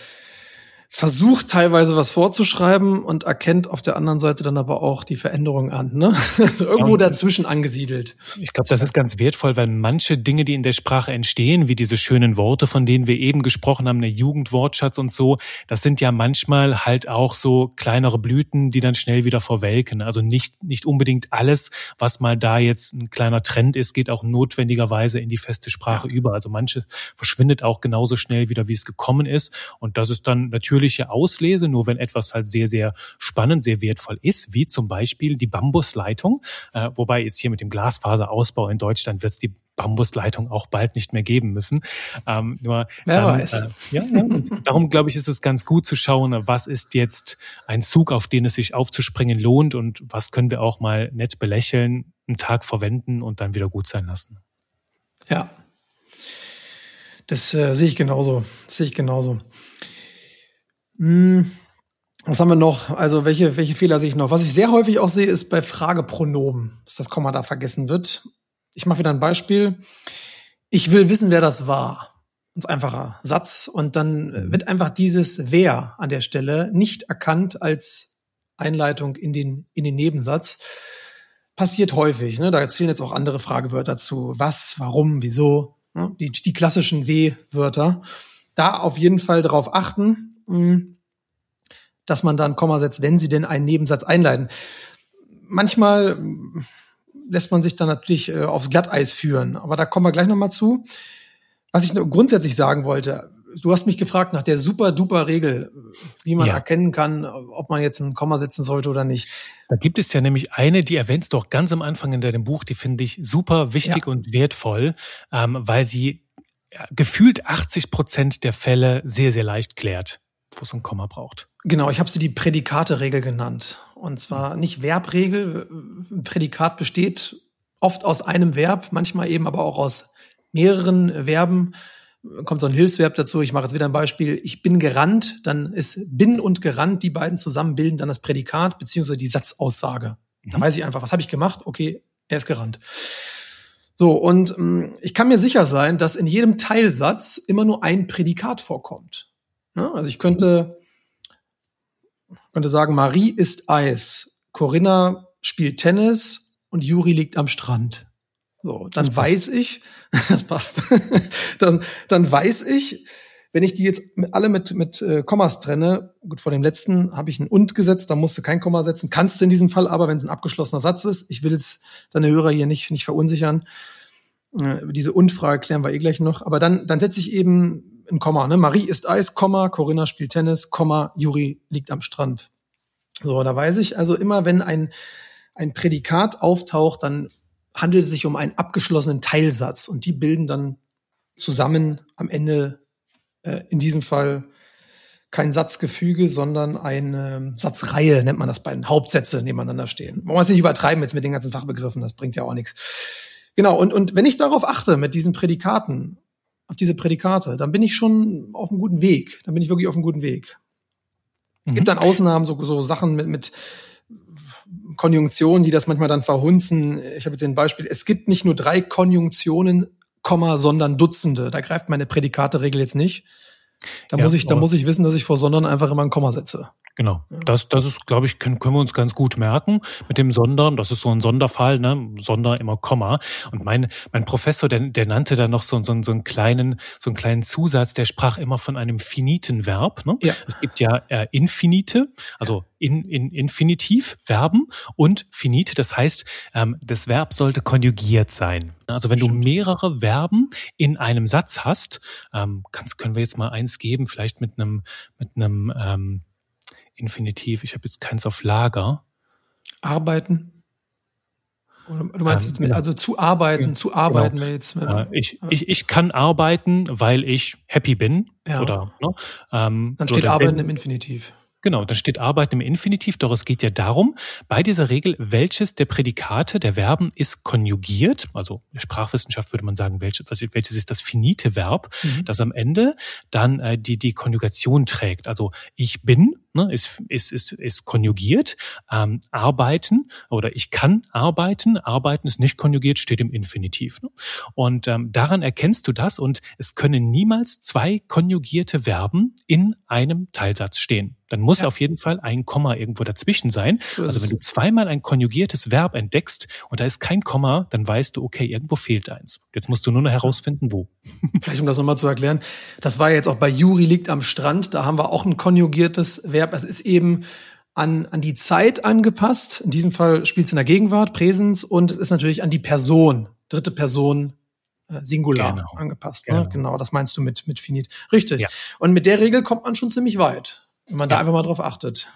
versucht teilweise was vorzuschreiben und erkennt auf der anderen Seite dann aber auch die Veränderung an. Ne? Also irgendwo ja, dazwischen angesiedelt. Ich glaube, das ist ganz wertvoll, weil manche Dinge, die in der Sprache entstehen, wie diese schönen Worte, von denen wir eben gesprochen haben, der Jugendwortschatz und so, das sind ja manchmal halt auch so kleinere Blüten, die dann schnell wieder verwelken. Also nicht, nicht unbedingt alles, was mal da jetzt ein kleiner Trend ist, geht auch notwendigerweise in die feste Sprache ja. über. Also manches verschwindet auch genauso schnell wieder, wie es gekommen ist. Und das ist dann natürlich natürliche Auslese, nur wenn etwas halt sehr, sehr spannend, sehr wertvoll ist, wie zum Beispiel die Bambusleitung. Äh, wobei jetzt hier mit dem Glasfaserausbau in Deutschland wird es die Bambusleitung auch bald nicht mehr geben müssen. Ähm, nur Wer dann, weiß. Äh, ja, ja, darum glaube ich, ist es ganz gut zu schauen, was ist jetzt ein Zug, auf den es sich aufzuspringen lohnt und was können wir auch mal nett belächeln, einen Tag verwenden und dann wieder gut sein lassen. Ja. Das äh, sehe ich genauso. Das sehe ich genauso. Hm, was haben wir noch? Also welche, welche Fehler sehe ich noch? Was ich sehr häufig auch sehe, ist bei Fragepronomen, dass das Komma da vergessen wird. Ich mache wieder ein Beispiel. Ich will wissen, wer das war. Ganz einfacher Satz. Und dann wird einfach dieses wer an der Stelle nicht erkannt als Einleitung in den, in den Nebensatz. Passiert häufig. Ne? Da erzählen jetzt auch andere Fragewörter zu. Was, warum, wieso. Ne? Die, die klassischen W-Wörter. Da auf jeden Fall darauf achten dass man dann Komma setzt, wenn sie denn einen Nebensatz einleiten. Manchmal lässt man sich dann natürlich äh, aufs Glatteis führen, aber da kommen wir gleich nochmal zu. Was ich grundsätzlich sagen wollte, du hast mich gefragt nach der super duper Regel, wie man ja. erkennen kann, ob man jetzt ein Komma setzen sollte oder nicht. Da gibt es ja nämlich eine, die erwähnst du auch ganz am Anfang in deinem Buch, die finde ich super wichtig ja. und wertvoll, ähm, weil sie gefühlt 80 Prozent der Fälle sehr, sehr leicht klärt wo es ein Komma braucht. Genau, ich habe sie die Prädikate-Regel genannt. Und zwar nicht Verbregel. Ein Prädikat besteht oft aus einem Verb, manchmal eben aber auch aus mehreren Verben. Kommt so ein Hilfsverb dazu. Ich mache jetzt wieder ein Beispiel. Ich bin gerannt. Dann ist bin und gerannt, die beiden zusammen bilden dann das Prädikat beziehungsweise die Satzaussage. Mhm. Da weiß ich einfach, was habe ich gemacht? Okay, er ist gerannt. So, und ähm, ich kann mir sicher sein, dass in jedem Teilsatz immer nur ein Prädikat vorkommt. Ne? Also ich könnte, könnte sagen, Marie isst Eis, Corinna spielt Tennis und Juri liegt am Strand. So, dann weiß ich, das passt. dann, dann weiß ich, wenn ich die jetzt alle mit, mit äh, Kommas trenne, gut, vor dem letzten habe ich ein und gesetzt, da musst du kein Komma setzen, kannst du in diesem Fall aber, wenn es ein abgeschlossener Satz ist, ich will jetzt deine Hörer hier nicht, nicht verunsichern, äh, diese Und-Frage klären wir eh gleich noch, aber dann, dann setze ich eben ein Komma, ne? Marie isst Eis, Komma, Corinna spielt Tennis, Komma, Juri liegt am Strand. So, da weiß ich also immer, wenn ein, ein Prädikat auftaucht, dann handelt es sich um einen abgeschlossenen Teilsatz und die bilden dann zusammen am Ende äh, in diesem Fall kein Satzgefüge, sondern eine Satzreihe, nennt man das bei den Hauptsätze nebeneinander stehen. Man muss nicht übertreiben jetzt mit den ganzen Fachbegriffen, das bringt ja auch nichts. Genau, und, und wenn ich darauf achte mit diesen Prädikaten auf diese Prädikate, dann bin ich schon auf einem guten Weg. Dann bin ich wirklich auf einem guten Weg. Mhm. Gibt dann Ausnahmen, so, so Sachen mit, mit Konjunktionen, die das manchmal dann verhunzen. Ich habe jetzt ein Beispiel. Es gibt nicht nur drei Konjunktionen, Komma, sondern Dutzende. Da greift meine Prädikateregel jetzt nicht. Da ja, muss ich, da muss ich wissen, dass ich vor sondern einfach immer ein Komma setze. Genau. Das, das ist, glaube ich, können, können wir uns ganz gut merken mit dem Sondern. Das ist so ein Sonderfall, ne? Sonder immer Komma. Und mein, mein Professor, der, der nannte da noch so, so, so einen kleinen, so einen kleinen Zusatz, der sprach immer von einem finiten Verb. Ne? Ja. Es gibt ja äh, Infinite, also in, in Infinitiv, Verben und Finite. Das heißt, ähm, das Verb sollte konjugiert sein. Also wenn Stimmt. du mehrere Verben in einem Satz hast, ähm, kannst, können wir jetzt mal eins geben, vielleicht mit einem, mit einem ähm, Infinitiv. Ich habe jetzt keins auf Lager. Arbeiten. Oder du meinst ähm, jetzt mit, also zu arbeiten, ja, zu arbeiten genau. wir jetzt. Äh, ich, ich, ich kann arbeiten, weil ich happy bin. Ja. Oder, ne? ähm, Dann steht Arbeiten wenn, im Infinitiv. Genau, da steht Arbeiten im Infinitiv, doch es geht ja darum, bei dieser Regel, welches der Prädikate der Verben ist konjugiert, also in der Sprachwissenschaft würde man sagen, welches, welches ist das finite Verb, mhm. das am Ende dann äh, die, die Konjugation trägt. Also ich bin ne, ist, ist, ist, ist konjugiert. Ähm, arbeiten oder ich kann arbeiten. Arbeiten ist nicht konjugiert, steht im Infinitiv. Ne? Und ähm, daran erkennst du das und es können niemals zwei konjugierte Verben in einem Teilsatz stehen dann muss ja. auf jeden Fall ein Komma irgendwo dazwischen sein. Also wenn du zweimal ein konjugiertes Verb entdeckst und da ist kein Komma, dann weißt du, okay, irgendwo fehlt eins. Jetzt musst du nur noch herausfinden, wo. Vielleicht um das nochmal zu erklären, das war jetzt auch bei Juri liegt am Strand, da haben wir auch ein konjugiertes Verb. Es ist eben an, an die Zeit angepasst. In diesem Fall spielt es in der Gegenwart, Präsens und es ist natürlich an die Person, dritte Person äh, Singular genau. angepasst. Ne? Genau. genau, das meinst du mit, mit Finit. Richtig. Ja. Und mit der Regel kommt man schon ziemlich weit. Wenn man ja. da einfach mal drauf achtet.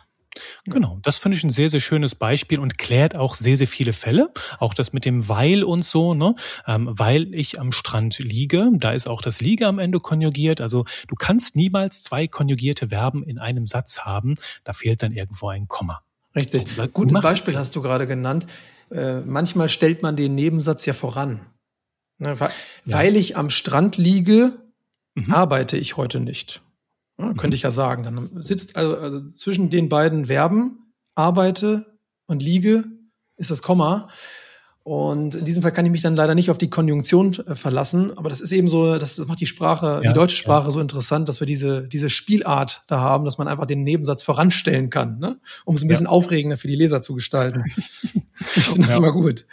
Genau, das finde ich ein sehr, sehr schönes Beispiel und klärt auch sehr, sehr viele Fälle. Auch das mit dem weil und so, ne? Ähm, weil ich am Strand liege, da ist auch das liege am Ende konjugiert. Also du kannst niemals zwei konjugierte Verben in einem Satz haben. Da fehlt dann irgendwo ein Komma. Richtig. So, Gutes Beispiel hast du gerade genannt. Äh, manchmal stellt man den Nebensatz ja voran. Ne? Weil, ja. weil ich am Strand liege, mhm. arbeite ich heute nicht. Mhm. könnte ich ja sagen. Dann sitzt also, also zwischen den beiden Verben arbeite und liege ist das Komma. Und in diesem Fall kann ich mich dann leider nicht auf die Konjunktion äh, verlassen. Aber das ist eben so, das, das macht die Sprache, ja, die deutsche Sprache ja. so interessant, dass wir diese, diese Spielart da haben, dass man einfach den Nebensatz voranstellen kann, ne? um es ein bisschen ja. aufregender für die Leser zu gestalten. ich finde das immer gut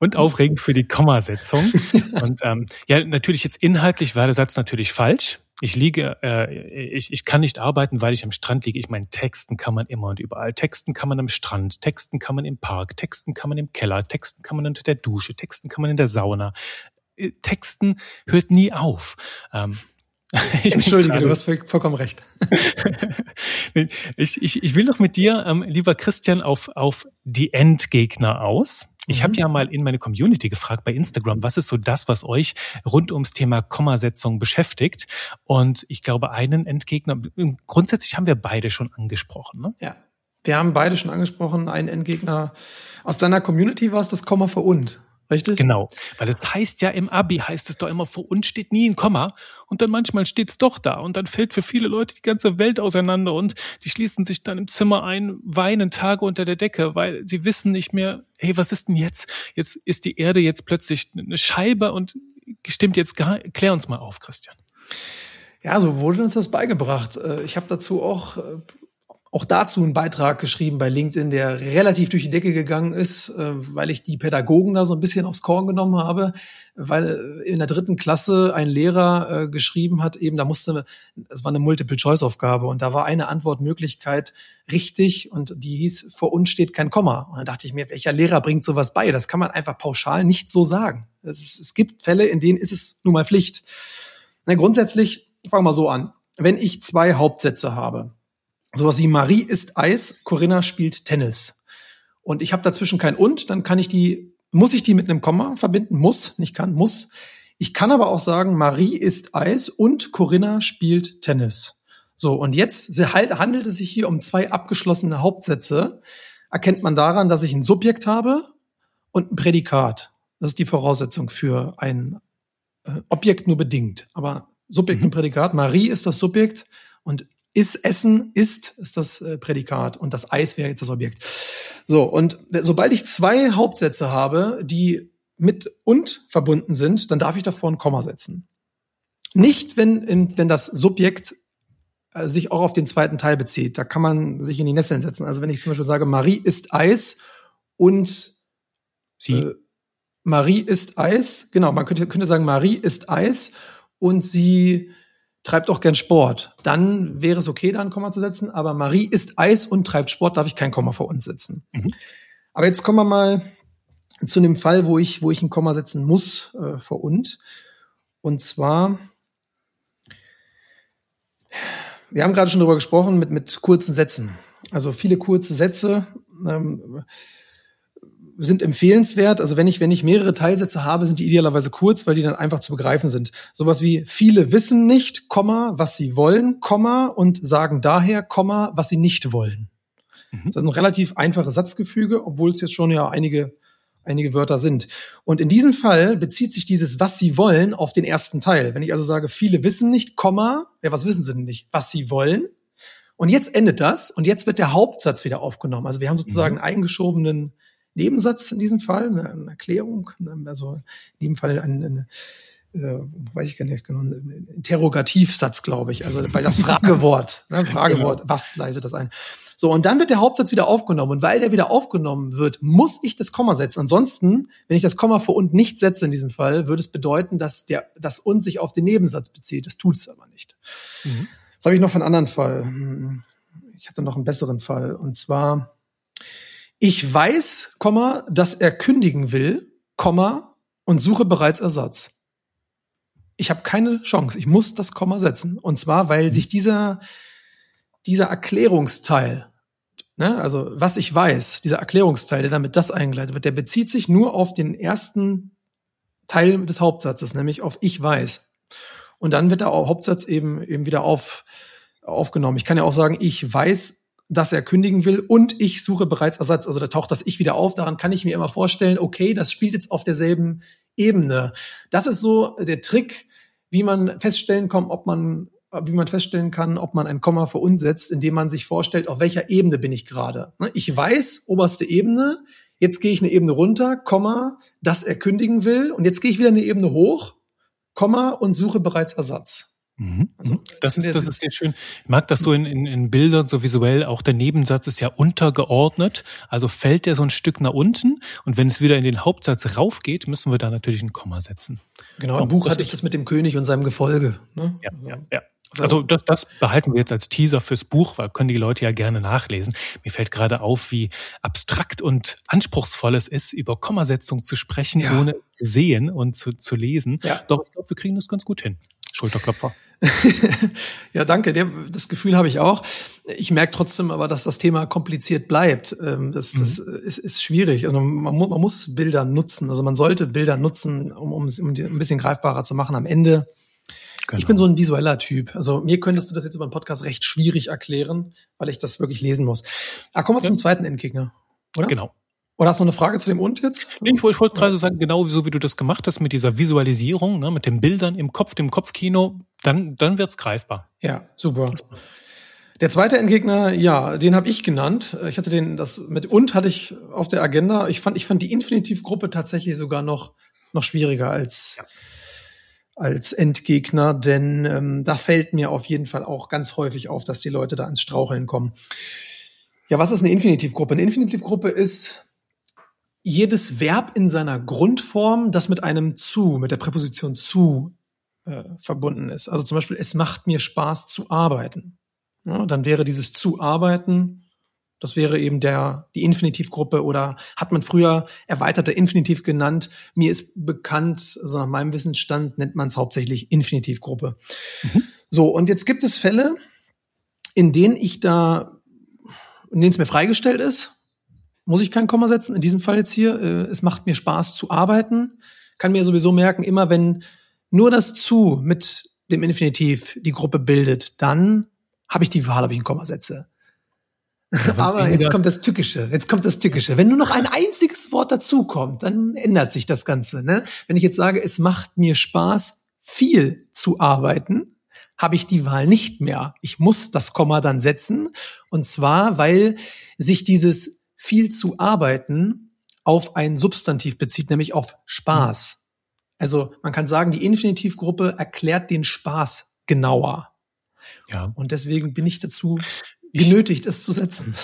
und aufregend für die Kommasetzung. und ähm, ja, natürlich jetzt inhaltlich war der Satz natürlich falsch ich liege, äh, ich, ich kann nicht arbeiten, weil ich am Strand liege. Ich meine, Texten kann man immer und überall. Texten kann man am Strand, Texten kann man im Park, Texten kann man im Keller, Texten kann man unter der Dusche, Texten kann man in der Sauna. Äh, Texten hört nie auf. Ähm, ich Entschuldige, du hast vollkommen recht. ich, ich, ich will noch mit dir, ähm, lieber Christian, auf, auf die Endgegner aus. Ich mhm. habe ja mal in meine Community gefragt bei Instagram, was ist so das, was euch rund ums Thema Kommasetzung beschäftigt? Und ich glaube, einen Endgegner, grundsätzlich haben wir beide schon angesprochen. Ne? Ja, wir haben beide schon angesprochen. Ein Endgegner aus deiner Community war es das Komma für und. Richtig? Genau, weil es heißt ja im Abi, heißt es doch immer, vor uns steht nie ein Komma und dann manchmal steht es doch da und dann fällt für viele Leute die ganze Welt auseinander und die schließen sich dann im Zimmer ein, weinen Tage unter der Decke, weil sie wissen nicht mehr, hey, was ist denn jetzt? Jetzt ist die Erde jetzt plötzlich eine Scheibe und stimmt jetzt gar, klär uns mal auf, Christian. Ja, so wurde uns das beigebracht. Äh, ich habe dazu auch äh, auch dazu einen Beitrag geschrieben bei LinkedIn, der relativ durch die Decke gegangen ist, äh, weil ich die Pädagogen da so ein bisschen aufs Korn genommen habe, weil in der dritten Klasse ein Lehrer äh, geschrieben hat, eben da musste, es war eine Multiple-Choice-Aufgabe und da war eine Antwortmöglichkeit richtig und die hieß, vor uns steht kein Komma. Und dann dachte ich mir, welcher Lehrer bringt sowas bei? Das kann man einfach pauschal nicht so sagen. Es, ist, es gibt Fälle, in denen ist es nun mal Pflicht. Na, grundsätzlich, fangen wir so an. Wenn ich zwei Hauptsätze habe, sowas wie Marie isst Eis, Corinna spielt Tennis. Und ich habe dazwischen kein und, dann kann ich die, muss ich die mit einem Komma verbinden? Muss, nicht kann, muss. Ich kann aber auch sagen, Marie isst Eis und Corinna spielt Tennis. So, und jetzt halt, handelt es sich hier um zwei abgeschlossene Hauptsätze. Erkennt man daran, dass ich ein Subjekt habe und ein Prädikat. Das ist die Voraussetzung für ein äh, Objekt nur bedingt. Aber Subjekt mhm. und Prädikat. Marie ist das Subjekt und ist Essen, ist, ist das äh, Prädikat und das Eis wäre jetzt das Objekt. So, und sobald ich zwei Hauptsätze habe, die mit und verbunden sind, dann darf ich davor ein Komma setzen. Nicht, wenn, wenn das Subjekt äh, sich auch auf den zweiten Teil bezieht. Da kann man sich in die Nesseln setzen. Also wenn ich zum Beispiel sage, Marie isst Eis und sie. Äh, Marie isst Eis, genau, man könnte, könnte sagen, Marie isst Eis und sie treibt auch gern Sport. Dann wäre es okay, da ein Komma zu setzen. Aber Marie isst Eis und treibt Sport, darf ich kein Komma vor uns setzen. Mhm. Aber jetzt kommen wir mal zu dem Fall, wo ich, wo ich ein Komma setzen muss äh, vor und. Und zwar, wir haben gerade schon darüber gesprochen mit, mit kurzen Sätzen. Also viele kurze Sätze. Ähm, sind empfehlenswert. Also wenn ich, wenn ich mehrere Teilsätze habe, sind die idealerweise kurz, weil die dann einfach zu begreifen sind. Sowas wie viele wissen nicht, Komma, was sie wollen, Komma, und sagen daher, Komma, was sie nicht wollen. Mhm. Das ist ein relativ einfaches Satzgefüge, obwohl es jetzt schon ja einige, einige Wörter sind. Und in diesem Fall bezieht sich dieses, was sie wollen, auf den ersten Teil. Wenn ich also sage, viele wissen nicht, Komma, ja, was wissen sie denn nicht? Was sie wollen. Und jetzt endet das und jetzt wird der Hauptsatz wieder aufgenommen. Also wir haben sozusagen mhm. eingeschobenen Nebensatz in diesem Fall, eine, eine Erklärung, also in diesem Fall eine, eine äh, weiß ich gar nicht genau, ein Interrogativsatz, glaube ich. Also weil das Fragewort, ne, Fragewort, genau. was leitet das ein? So, und dann wird der Hauptsatz wieder aufgenommen. Und weil der wieder aufgenommen wird, muss ich das Komma setzen. Ansonsten, wenn ich das Komma vor und nicht setze in diesem Fall, würde es bedeuten, dass der, das und sich auf den Nebensatz bezieht. Das tut es aber nicht. Mhm. Das habe ich noch von einem anderen Fall. Hm, ich hatte noch einen besseren Fall. Und zwar, ich weiß, Komma, dass er kündigen will, Komma, und suche bereits Ersatz. Ich habe keine Chance. Ich muss das Komma setzen. Und zwar, weil sich dieser, dieser Erklärungsteil, ne, also was ich weiß, dieser Erklärungsteil, der damit das eingeleitet wird, der bezieht sich nur auf den ersten Teil des Hauptsatzes, nämlich auf ich weiß. Und dann wird der Hauptsatz eben, eben wieder auf, aufgenommen. Ich kann ja auch sagen, ich weiß, dass er kündigen will und ich suche bereits Ersatz. Also da taucht das Ich wieder auf. Daran kann ich mir immer vorstellen, okay, das spielt jetzt auf derselben Ebene. Das ist so der Trick, wie man feststellen kommt, ob man wie man feststellen kann, ob man ein Komma verunsetzt, indem man sich vorstellt, auf welcher Ebene bin ich gerade. Ne, ich weiß, oberste Ebene, jetzt gehe ich eine Ebene runter, Komma, dass er kündigen will, und jetzt gehe ich wieder eine Ebene hoch, Komma, und suche bereits Ersatz. Mhm. Also, mhm. das, ist, das ist sehr schön. Ich mag das so in, in, in Bildern so visuell. Auch der Nebensatz ist ja untergeordnet. Also fällt der so ein Stück nach unten. Und wenn es wieder in den Hauptsatz raufgeht, müssen wir da natürlich ein Komma setzen. Genau, im Buch hatte ich das mit dem König und seinem Gefolge. Ne? Ja, ja, ja. Also das, das behalten wir jetzt als Teaser fürs Buch, weil können die Leute ja gerne nachlesen. Mir fällt gerade auf, wie abstrakt und anspruchsvoll es ist, über Kommasetzung zu sprechen, ja. ohne zu sehen und zu, zu lesen. Ja. Doch ich glaube, wir kriegen das ganz gut hin. Schulterklopfer. ja, danke. Das Gefühl habe ich auch. Ich merke trotzdem aber, dass das Thema kompliziert bleibt. Ähm, das, das mhm. ist, ist, schwierig. Also man, man, muss Bilder nutzen. Also man sollte Bilder nutzen, um, um es ein bisschen greifbarer zu machen. Am Ende, genau. ich bin so ein visueller Typ. Also mir könntest du das jetzt über einen Podcast recht schwierig erklären, weil ich das wirklich lesen muss. Ah, kommen wir ja. zum zweiten Endgegner, oder? Genau. Oder hast du noch eine Frage zu dem und jetzt? Nee, ich wollte, wollte gerade sagen, genau so wie du das gemacht hast mit dieser Visualisierung, ne, mit den Bildern im Kopf, dem Kopfkino, dann, dann wird's greifbar. Ja, super. Der zweite Endgegner, ja, den habe ich genannt. Ich hatte den, das mit und hatte ich auf der Agenda. Ich fand, ich fand die Infinitivgruppe tatsächlich sogar noch, noch schwieriger als, ja. als Endgegner, denn ähm, da fällt mir auf jeden Fall auch ganz häufig auf, dass die Leute da ins Straucheln kommen. Ja, was ist eine Infinitivgruppe? Eine Infinitivgruppe ist jedes Verb in seiner Grundform, das mit einem zu, mit der Präposition zu äh, verbunden ist. Also zum Beispiel, es macht mir Spaß zu arbeiten. Ja, dann wäre dieses zu arbeiten, das wäre eben der, die Infinitivgruppe oder hat man früher erweiterte Infinitiv genannt. Mir ist bekannt, also nach meinem Wissensstand nennt man es hauptsächlich Infinitivgruppe. Mhm. So, und jetzt gibt es Fälle, in denen ich da, in denen es mir freigestellt ist, muss ich kein Komma setzen. In diesem Fall jetzt hier, äh, es macht mir Spaß zu arbeiten. Kann mir sowieso merken, immer wenn nur das zu mit dem Infinitiv die Gruppe bildet, dann habe ich die Wahl, ob ich ein Komma setze. Ja, Aber jetzt kommt das Tückische. Jetzt kommt das Tückische. Wenn nur noch ein einziges Wort dazu kommt, dann ändert sich das Ganze. Ne? Wenn ich jetzt sage, es macht mir Spaß, viel zu arbeiten, habe ich die Wahl nicht mehr. Ich muss das Komma dann setzen. Und zwar, weil sich dieses viel zu arbeiten auf ein Substantiv bezieht, nämlich auf Spaß. Also man kann sagen, die Infinitivgruppe erklärt den Spaß genauer. Ja. Und deswegen bin ich dazu genötigt, es zu setzen.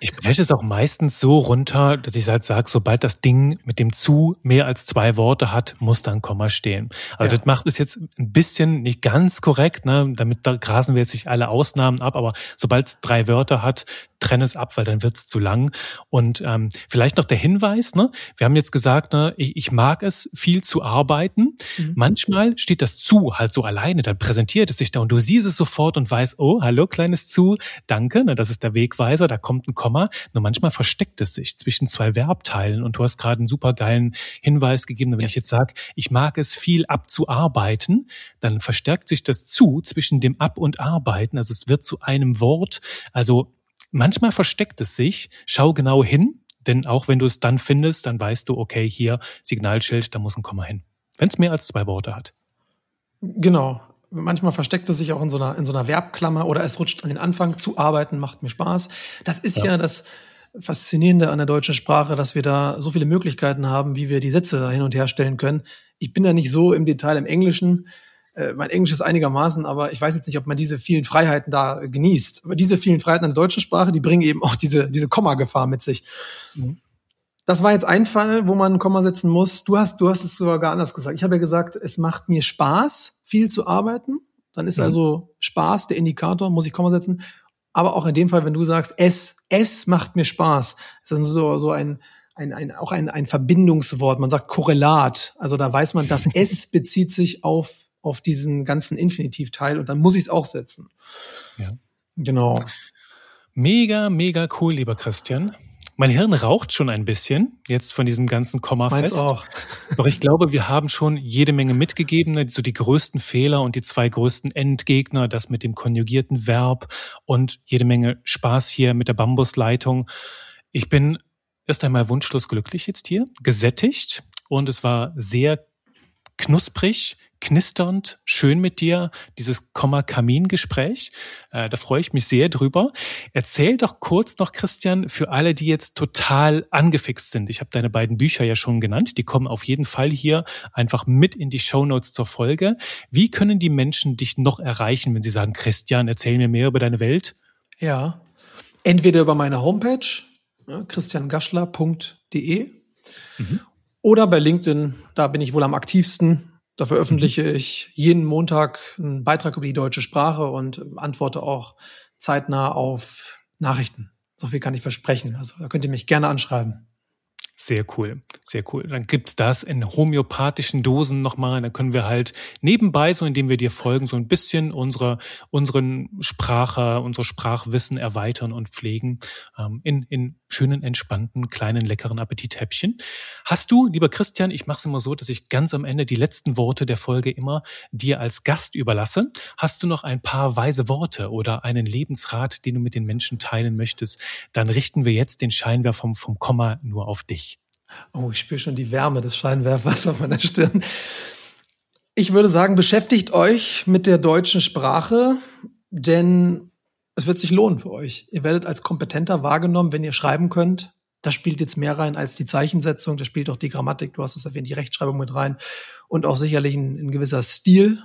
Ich breche es auch meistens so runter, dass ich halt sage, sobald das Ding mit dem zu mehr als zwei Worte hat, muss da ein Komma stehen. Aber ja. das macht es jetzt ein bisschen nicht ganz korrekt, ne? damit da grasen wir jetzt nicht alle Ausnahmen ab, aber sobald es drei Wörter hat, trenne es ab, weil dann wird es zu lang. Und ähm, vielleicht noch der Hinweis, ne? wir haben jetzt gesagt, ne, ich, ich mag es, viel zu arbeiten. Mhm. Manchmal steht das zu halt so alleine, dann präsentiert es sich da und du siehst es sofort und weißt, oh, hallo, kleines zu, danke Gedanke, ne, das ist der Wegweiser, da kommt ein Komma, nur manchmal versteckt es sich zwischen zwei Verbteilen und du hast gerade einen super geilen Hinweis gegeben, wenn ja. ich jetzt sage, ich mag es viel abzuarbeiten, dann verstärkt sich das zu zwischen dem Ab und Arbeiten, also es wird zu einem Wort, also manchmal versteckt es sich, schau genau hin, denn auch wenn du es dann findest, dann weißt du, okay, hier Signalschild, da muss ein Komma hin. Wenn es mehr als zwei Worte hat. Genau. Manchmal versteckt es sich auch in so einer, in so einer Verbklammer oder es rutscht an den Anfang. Zu arbeiten macht mir Spaß. Das ist ja, ja das Faszinierende an der deutschen Sprache, dass wir da so viele Möglichkeiten haben, wie wir die Sätze hin und her stellen können. Ich bin da nicht so im Detail im Englischen. Äh, mein Englisch ist einigermaßen, aber ich weiß jetzt nicht, ob man diese vielen Freiheiten da genießt. Aber diese vielen Freiheiten an der deutschen Sprache, die bringen eben auch diese, diese Komma-Gefahr mit sich. Mhm. Das war jetzt ein Fall, wo man ein Komma setzen muss. Du hast, du hast es sogar gar anders gesagt. Ich habe ja gesagt, es macht mir Spaß, viel zu arbeiten. Dann ist mhm. also Spaß der Indikator, muss ich Komma setzen. Aber auch in dem Fall, wenn du sagst, es, es macht mir Spaß, das ist so, so ein, ein, ein, auch ein, ein Verbindungswort. Man sagt Korrelat. Also da weiß man, dass es bezieht sich auf, auf diesen ganzen Infinitivteil und dann muss ich es auch setzen. Ja. Genau. Mega, mega cool, lieber Christian. Mein Hirn raucht schon ein bisschen jetzt von diesem ganzen Komma-Fest. auch. Doch ich glaube, wir haben schon jede Menge mitgegeben, ne? so die größten Fehler und die zwei größten Endgegner, das mit dem konjugierten Verb und jede Menge Spaß hier mit der Bambusleitung. Ich bin erst einmal wunschlos glücklich jetzt hier, gesättigt und es war sehr knusprig, knisternd, schön mit dir, dieses Komma-Kamin-Gespräch. Äh, da freue ich mich sehr drüber. Erzähl doch kurz noch, Christian, für alle, die jetzt total angefixt sind. Ich habe deine beiden Bücher ja schon genannt. Die kommen auf jeden Fall hier einfach mit in die Show Notes zur Folge. Wie können die Menschen dich noch erreichen, wenn sie sagen, Christian, erzähl mir mehr über deine Welt? Ja, entweder über meine Homepage, ja, christiangaschler.de mhm. oder bei LinkedIn, da bin ich wohl am aktivsten da veröffentliche mhm. ich jeden Montag einen Beitrag über die deutsche Sprache und antworte auch zeitnah auf Nachrichten. So viel kann ich versprechen. Also da könnt ihr mich gerne anschreiben. Sehr cool, sehr cool. Dann gibt's das in homöopathischen Dosen nochmal. Dann können wir halt nebenbei, so indem wir dir folgen, so ein bisschen unsere, unseren Sprache, unser Sprachwissen erweitern und pflegen ähm, in, in schönen, entspannten, kleinen, leckeren Appetithäppchen. Hast du, lieber Christian, ich mache es immer so, dass ich ganz am Ende die letzten Worte der Folge immer dir als Gast überlasse. Hast du noch ein paar weise Worte oder einen Lebensrat, den du mit den Menschen teilen möchtest? Dann richten wir jetzt den Scheinwerfer vom, vom Komma nur auf dich. Oh, ich spüre schon die Wärme des Scheinwerfers auf meiner Stirn. Ich würde sagen, beschäftigt euch mit der deutschen Sprache, denn es wird sich lohnen für euch. Ihr werdet als kompetenter wahrgenommen, wenn ihr schreiben könnt. Da spielt jetzt mehr rein als die Zeichensetzung, da spielt auch die Grammatik, du hast es erwähnt, die Rechtschreibung mit rein und auch sicherlich ein, ein gewisser Stil.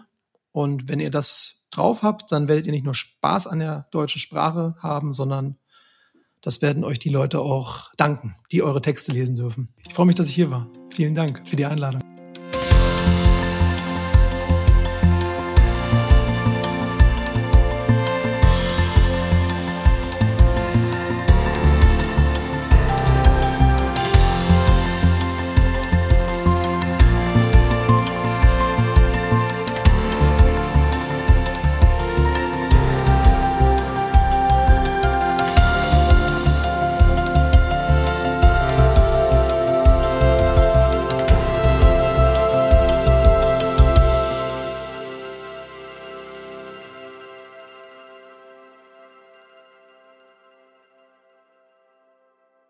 Und wenn ihr das drauf habt, dann werdet ihr nicht nur Spaß an der deutschen Sprache haben, sondern das werden euch die Leute auch danken, die eure Texte lesen dürfen. Ich freue mich, dass ich hier war. Vielen Dank für die Einladung.